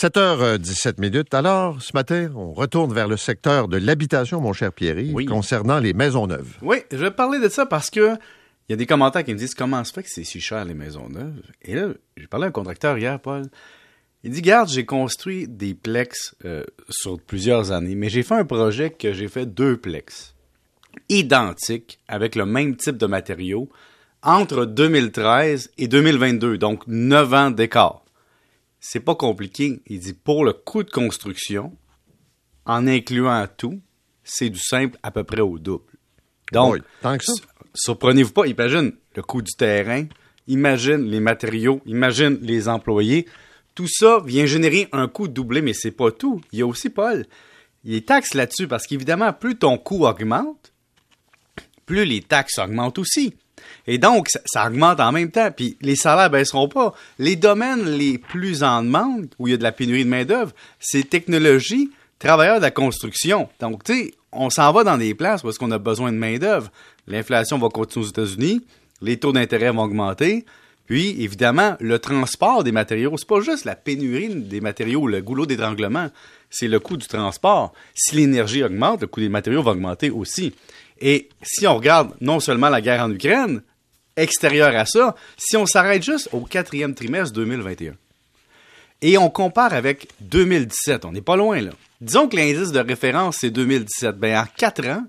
7h17 minutes. Alors, ce matin, on retourne vers le secteur de l'habitation, mon cher Pierry, concernant les maisons neuves. Oui, je vais parler de ça parce que il y a des commentaires qui me disent comment se fait que c'est si cher les maisons neuves. Et là, j'ai parlé à un contracteur hier, Paul. Il dit, garde, j'ai construit des plex euh, sur plusieurs années, mais j'ai fait un projet que j'ai fait deux plex identiques avec le même type de matériaux entre 2013 et 2022, donc 9 ans d'écart. C'est pas compliqué. Il dit pour le coût de construction, en incluant tout, c'est du simple à peu près au double. Donc, tant que ça. surprenez-vous pas, imagine le coût du terrain, imagine les matériaux, imagine les employés. Tout ça vient générer un coût doublé, mais c'est pas tout. Il y a aussi, Paul, les taxes là-dessus, parce qu'évidemment, plus ton coût augmente, plus les taxes augmentent aussi. Et donc, ça, augmente en même temps. Puis les salaires baisseront pas. Les domaines les plus en demande, où il y a de la pénurie de main-d'œuvre, c'est technologie, travailleurs de la construction. Donc, tu sais, on s'en va dans des places parce qu'on a besoin de main-d'œuvre. L'inflation va continuer aux États-Unis, les taux d'intérêt vont augmenter. Puis, évidemment, le transport des matériaux, c'est pas juste la pénurie des matériaux, le goulot d'étranglement, c'est le coût du transport. Si l'énergie augmente, le coût des matériaux va augmenter aussi. Et si on regarde non seulement la guerre en Ukraine, extérieur à ça, si on s'arrête juste au quatrième trimestre 2021, et on compare avec 2017, on n'est pas loin là. Disons que l'indice de référence, c'est 2017. Ben, en quatre ans,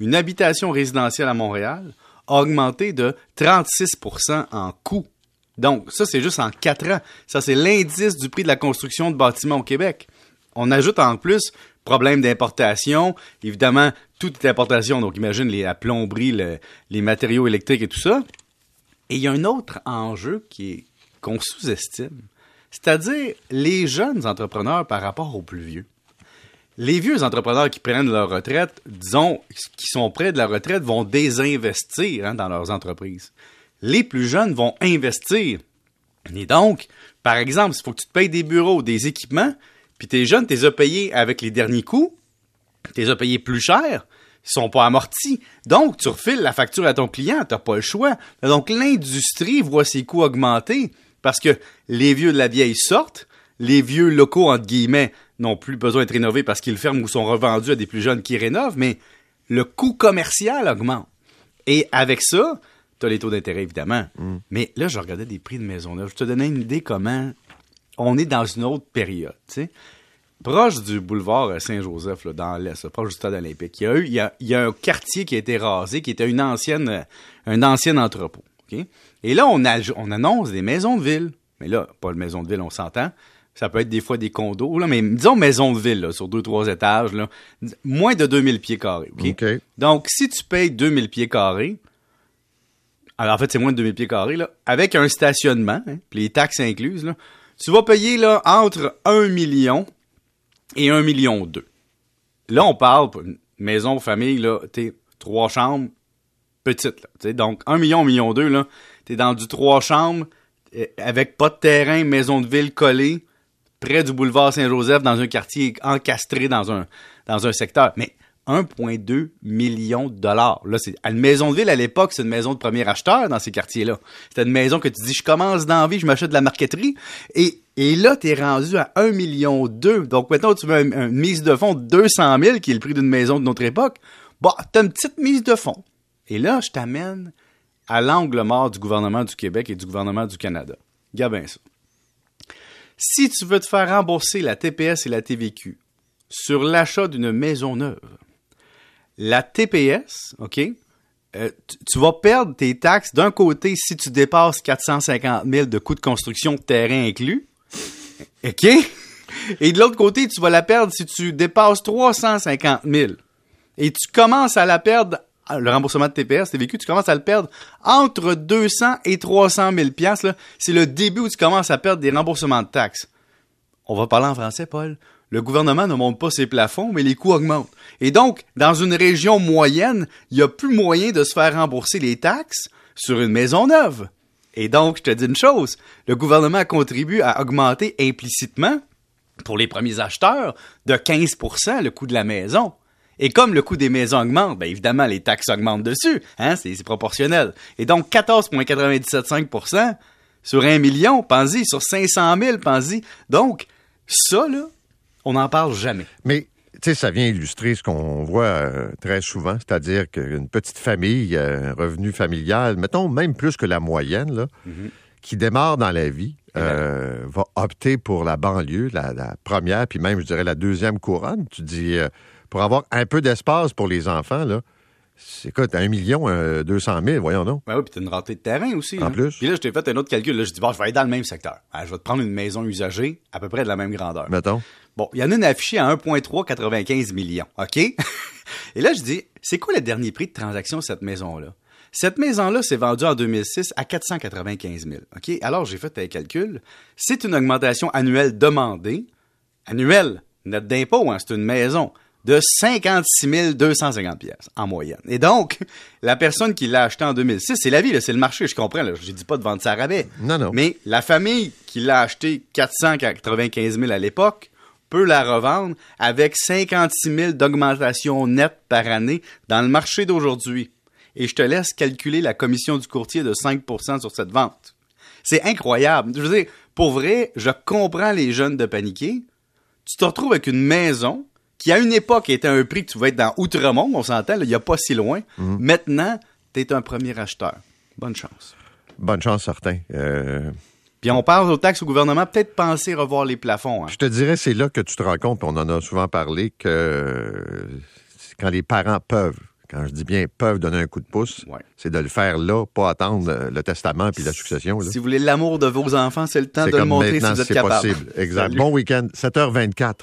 une habitation résidentielle à Montréal a augmenté de 36% en coût. Donc, ça, c'est juste en quatre ans. Ça, c'est l'indice du prix de la construction de bâtiments au Québec. On ajoute en plus problème d'importation. Évidemment, toute importation, donc imagine les, la plomberie, les matériaux électriques et tout ça. Et il y a un autre enjeu qui est qu'on sous-estime, c'est-à-dire les jeunes entrepreneurs par rapport aux plus vieux. Les vieux entrepreneurs qui prennent leur retraite, disons, qui sont près de la retraite, vont désinvestir hein, dans leurs entreprises. Les plus jeunes vont investir. Et donc, par exemple, s'il faut que tu te payes des bureaux, des équipements, puis tes jeunes, tu les as payés avec les derniers coûts, tu les as payés plus cher, ils sont pas amortis. Donc, tu refiles la facture à ton client, tu n'as pas le choix. Donc, l'industrie voit ses coûts augmenter parce que les vieux de la vieille sortent, les vieux locaux, entre guillemets, n'ont plus besoin d'être rénovés parce qu'ils ferment ou sont revendus à des plus jeunes qui rénovent, mais le coût commercial augmente. Et avec ça, tu as les taux d'intérêt, évidemment. Mm. Mais là, je regardais des prix de maisons neuves. Je te donnais une idée comment on est dans une autre période. sais proche du boulevard Saint-Joseph, dans l'Est, proche du stade olympique, il y, a eu, il, y a, un quartier qui a été rasé, qui était une ancienne, un ancien entrepôt. Et là, on, on annonce des maisons de ville. Mais là, pas de maison de ville, on s'entend. Ça peut être des fois des condos, là, mais disons maison de ville, sur deux, trois étages, là, moins de 2000 pieds carrés. Donc, si tu payes 2000 pieds carrés, alors en fait, c'est moins de 2000 pieds carrés, là, avec un stationnement, hein, puis les taxes incluses, là, tu vas payer là, entre 1 million et 1 million 2. Là, on parle pour maison, famille, là, t'es trois chambres, petite, là. Donc, 1 million, 1 million 2, là, t'es dans du trois chambres, eh, avec pas de terrain, maison de ville collée, près du boulevard Saint-Joseph, dans un quartier encastré dans un, dans un secteur. Mais 1,2 million de dollars. Là, c'est une maison de ville à l'époque, c'est une maison de premier acheteur dans ces quartiers-là. C'était une maison que tu dis, je commence d'envie, je m'achète de la marqueterie. Et, et là, tu es rendu à 1 million 2. Donc maintenant, tu veux une, mise de fonds de 200 000, qui est le prix d'une maison de notre époque. Bah, t'as une petite mise de fonds. Et là, je t'amène à l'angle mort du gouvernement du Québec et du gouvernement du Canada. Regarde bien ça. Si tu veux te faire rembourser la TPS et la TVQ sur l'achat d'une maison neuve, la TPS, OK, euh, tu, vas perdre tes taxes d'un côté si tu dépasses 450 000 de coûts de construction terrain inclus. OK? Et de l'autre côté, tu vas la perdre si tu dépasses 350 000. Et tu commences à la perdre, ah, le remboursement de TPS, TVQ, tu commences à le perdre entre 200 et 300 000 C'est le début où tu commences à perdre des remboursements de taxes. On va parler en français, Paul le gouvernement ne monte pas ses plafonds, mais les coûts augmentent. Et donc, dans une région moyenne, il n'y a plus moyen de se faire rembourser les taxes sur une maison neuve. Et donc, je te dis une chose, le gouvernement contribue à augmenter implicitement, pour les premiers acheteurs, de 15% le coût de la maison. Et comme le coût des maisons augmente, bien évidemment, les taxes augmentent dessus. Hein, c'est proportionnel. Et donc, 14,975% sur un million, pensez, sur 500 000, pensez. Donc, Ça, là, on n'en parle jamais. Mais tu sais, ça vient illustrer ce qu'on voit euh, très souvent, c'est-à-dire qu'une petite famille, un revenu familial, mettons même plus que la moyenne, là, mm-hmm. qui démarre dans la vie, euh, va opter pour la banlieue, la, première, puis même, je dirais, la deuxième couronne. Tu dis, euh, pour avoir un peu d'espace pour les enfants, là, c'est quoi, t'as un million, deux cent mille, voyons donc. Ben oui, puis t'as une rentrée de terrain aussi. En plus. Puis là, je t'ai fait un autre calcul. Là, je dis, bon, je vais aller dans le même secteur. je vais te prendre une maison usagée, à peu près de la même grandeur. Mettons. Bon, il y en a une affichée à 1,395 millions, OK? Et là, je dis, c'est quoi le dernier prix de transaction de cette maison-là? Cette maison-là s'est vendue en 2006 à 495 000. OK? Alors, j'ai fait un calcul. C'est une augmentation annuelle demandée, annuelle, net d'impôt, hein, c'est une maison, de 56 250 pièces en moyenne. Et donc, la personne qui l'a acheté en 2006, c'est la vie, c'est le marché, je comprends. Je dis pas de vendre ça à rabais. Non, non. Mais la famille qui l'a acheté 495 000 à l'époque, peut la revendre avec 56 000 d'augmentation nette par année dans le marché d'aujourd'hui. Et je te laisse calculer la commission du courtier de 5 sur cette vente. C'est incroyable. Je veux dire, pour vrai, je comprends les jeunes de paniquer. Tu te retrouves avec une maison qui, à une époque, était un prix que tu vas être dans Outremont, on s'entend, il n'y a pas si loin. Mhm. Maintenant, tu es un premier acheteur. Bonne chance. Bonne chance, certain. Euh, puis on parle aux taxes au gouvernement, peut-être penser revoir les plafonds. Hein. Je te dirais, c'est là que tu te rends compte, on en a souvent parlé, que quand les parents peuvent, quand je dis bien peuvent donner un coup de pouce, c'est de le faire là, pas attendre le testament puis la succession. Si vous voulez l'amour de vos enfants, c'est le temps de le montrer si vous êtes capable. possible. Exact. Bon week-end, 7h24.